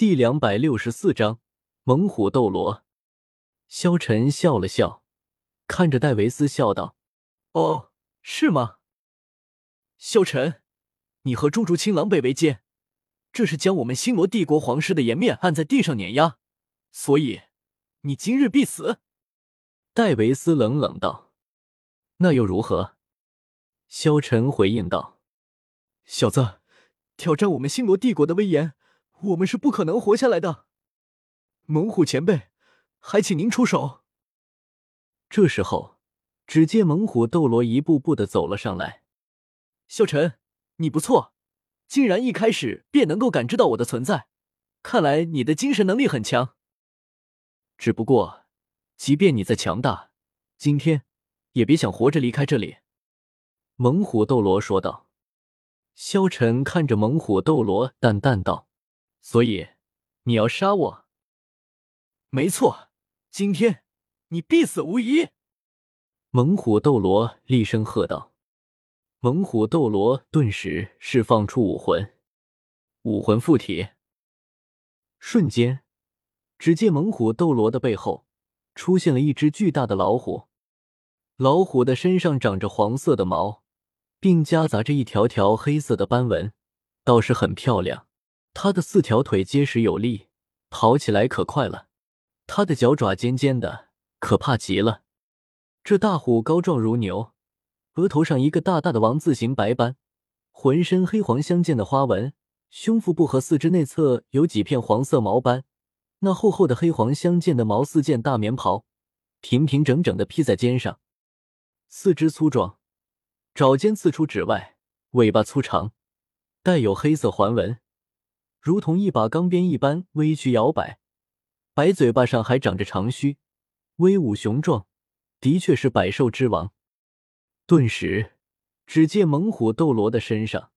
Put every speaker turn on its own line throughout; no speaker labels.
第两百六十四章猛虎斗罗。萧晨笑了笑，看着戴维斯笑道：“
哦，是吗？萧晨，你和朱竹清狼狈为奸，这是将我们星罗帝国皇室的颜面按在地上碾压，所以你今日必死。”
戴维斯冷冷道：“那又如何？”萧晨回应道：“
小子，挑战我们星罗帝国的威严。”我们是不可能活下来的，猛虎前辈，还请您出手。
这时候，只见猛虎斗罗一步步的走了上来。
萧晨，你不错，竟然一开始便能够感知到我的存在，看来你的精神能力很强。
只不过，即便你再强大，今天也别想活着离开这里。”猛虎斗罗说道。萧晨看着猛虎斗罗，淡淡道。所以，你要杀我？
没错，今天你必死无疑！
猛虎斗罗厉声喝道。猛虎斗罗顿时释放出武魂，武魂附体。瞬间，只见猛虎斗罗的背后出现了一只巨大的老虎，老虎的身上长着黄色的毛，并夹杂着一条条黑色的斑纹，倒是很漂亮。它的四条腿结实有力，跑起来可快了。它的脚爪尖尖的，可怕极了。这大虎高壮如牛，额头上一个大大的王字形白斑，浑身黑黄相间的花纹，胸腹部和四肢内侧有几片黄色毛斑。那厚厚的黑黄相间的毛四件大棉袍，平平整整的披在肩上。四肢粗壮，爪尖刺出指外，尾巴粗长，带有黑色环纹。如同一把钢鞭一般微曲摇摆，白嘴巴上还长着长须，威武雄壮，的确是百兽之王。顿时，只见猛虎斗罗的身上，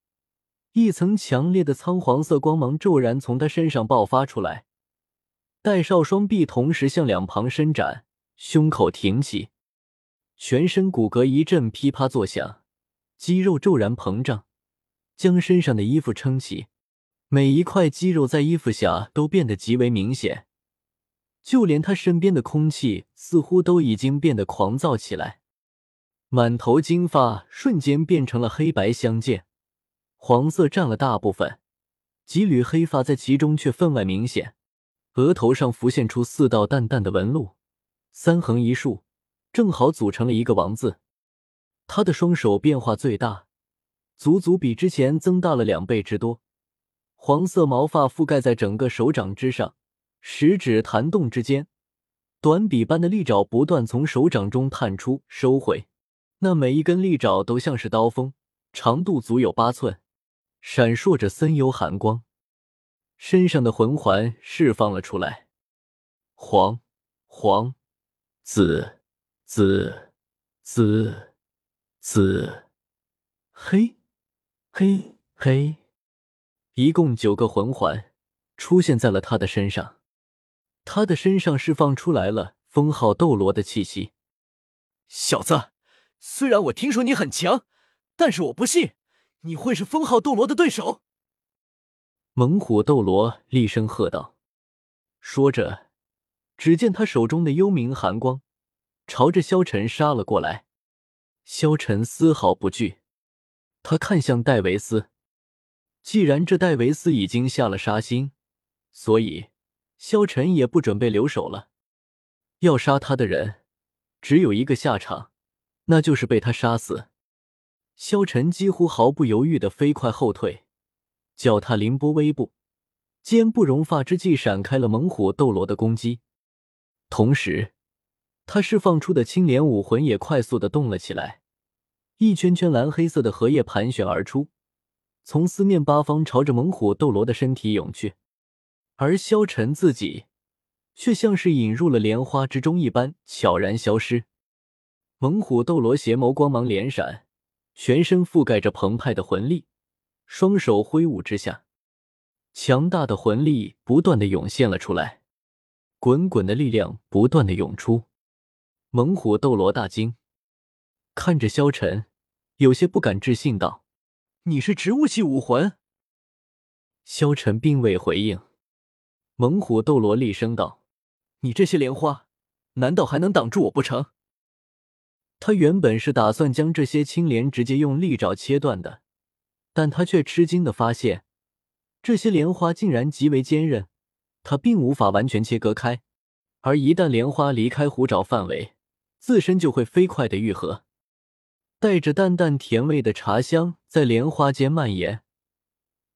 一层强烈的苍黄色光芒骤然从他身上爆发出来，戴少双臂同时向两旁伸展，胸口挺起，全身骨骼一阵噼啪作响，肌肉骤然膨胀，将身上的衣服撑起。每一块肌肉在衣服下都变得极为明显，就连他身边的空气似乎都已经变得狂躁起来。满头金发瞬间变成了黑白相间，黄色占了大部分，几缕黑发在其中却分外明显。额头上浮现出四道淡淡的纹路，三横一竖，正好组成了一个王字。他的双手变化最大，足足比之前增大了两倍之多。黄色毛发覆盖在整个手掌之上，食指弹动之间，短笔般的利爪不断从手掌中探出、收回。那每一根利爪都像是刀锋，长度足有八寸，闪烁着森幽寒光。身上的魂环释放了出来，黄、黄、紫、紫、紫、紫、黑、黑、黑。一共九个魂环出现在了他的身上，他的身上释放出来了封号斗罗的气息。
小子，虽然我听说你很强，但是我不信你会是封号斗罗的对手。
猛虎斗罗厉声喝道，说着，只见他手中的幽冥寒光朝着萧晨杀了过来。萧晨丝毫不惧，他看向戴维斯。既然这戴维斯已经下了杀心，所以萧晨也不准备留手了。要杀他的人，只有一个下场，那就是被他杀死。萧晨几乎毫不犹豫的飞快后退，脚踏凌波微步，肩不容发之际闪开了猛虎斗罗的攻击，同时他释放出的青莲武魂也快速的动了起来，一圈圈蓝黑色的荷叶盘旋而出。从四面八方朝着猛虎斗罗的身体涌去，而萧晨自己却像是引入了莲花之中一般悄然消失。猛虎斗罗邪眸光芒连闪，全身覆盖着澎湃的魂力，双手挥舞之下，强大的魂力不断的涌现了出来，滚滚的力量不断的涌出。猛虎斗罗大惊，看着萧晨，有些不敢置信道。
你是植物系武魂？
萧晨并未回应。猛虎斗罗厉声道：“
你这些莲花，难道还能挡住我不成？”
他原本是打算将这些青莲直接用利爪切断的，但他却吃惊的发现，这些莲花竟然极为坚韧，他并无法完全切割开。而一旦莲花离开虎爪范围，自身就会飞快的愈合，带着淡淡甜味的茶香在莲花间蔓延。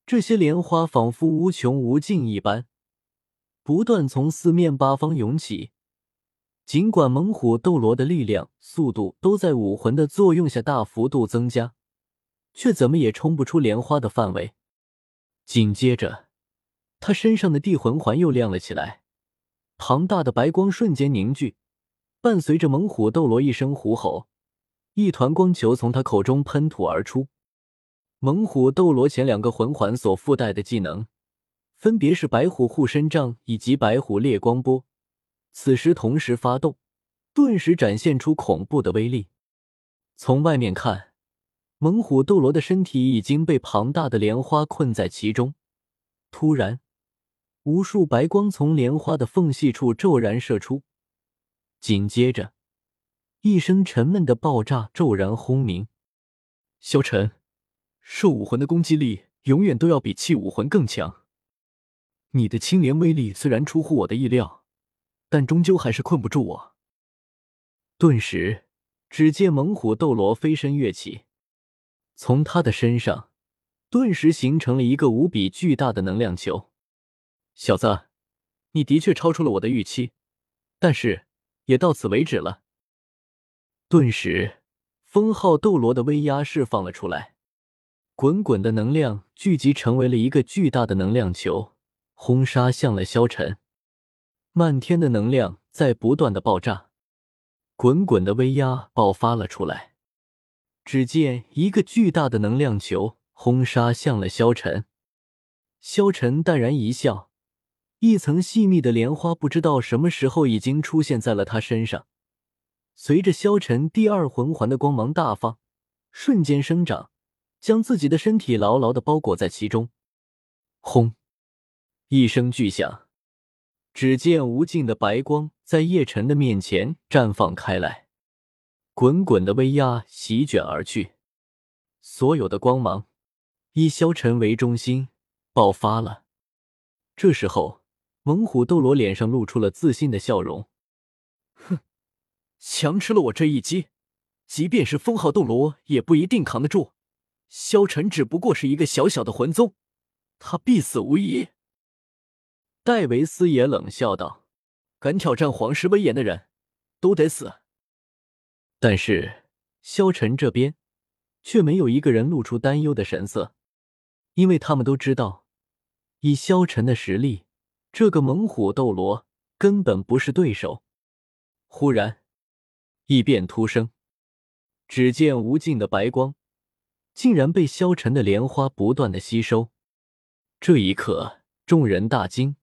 这些莲花仿佛无穷无尽一般，不断从四面八方涌起。尽管猛虎斗罗的力量、速度都在武魂的作用下大幅度增加，却怎么也冲不出莲花的范围。紧接着，他身上的地魂环又亮了起来，庞大的白光瞬间凝聚，伴随着猛虎斗罗一声虎吼，一团光球从他口中喷吐而出。猛虎斗罗前两个魂环所附带的技能，分别是白虎护身杖以及白虎烈光波。此时同时发动，顿时展现出恐怖的威力。从外面看，猛虎斗罗的身体已经被庞大的莲花困在其中。突然，无数白光从莲花的缝隙处骤然射出，紧接着，一声沉闷的爆炸骤然轰鸣。
萧晨，兽武魂的攻击力永远都要比器武魂更强。你的青莲威力虽然出乎我的意料。但终究还是困不住我。
顿时，只见猛虎斗罗飞身跃起，从他的身上顿时形成了一个无比巨大的能量球。
小子，你的确超出了我的预期，但是也到此为止了。
顿时，封号斗罗的威压释放了出来，滚滚的能量聚集成为了一个巨大的能量球，轰杀向了萧晨。漫天的能量在不断的爆炸，滚滚的威压爆发了出来。只见一个巨大的能量球轰杀向了萧晨，萧晨淡然一笑，一层细密的莲花不知道什么时候已经出现在了他身上。随着萧晨第二魂环的光芒大放，瞬间生长，将自己的身体牢牢的包裹在其中。轰！一声巨响。只见无尽的白光在叶晨的面前绽放开来，滚滚的威压席卷而去，所有的光芒以萧晨为中心爆发了。这时候，猛虎斗罗脸上露出了自信的笑容：“
哼，强吃了我这一击，即便是封号斗罗也不一定扛得住。萧晨只不过是一个小小的魂宗，他必死无疑。”
戴维斯也冷笑道：“
敢挑战皇室威严的人，都得死。”
但是萧晨这边却没有一个人露出担忧的神色，因为他们都知道，以萧晨的实力，这个猛虎斗罗根本不是对手。忽然，异变突生，只见无尽的白光竟然被消沉的莲花不断的吸收。这一刻，众人大惊。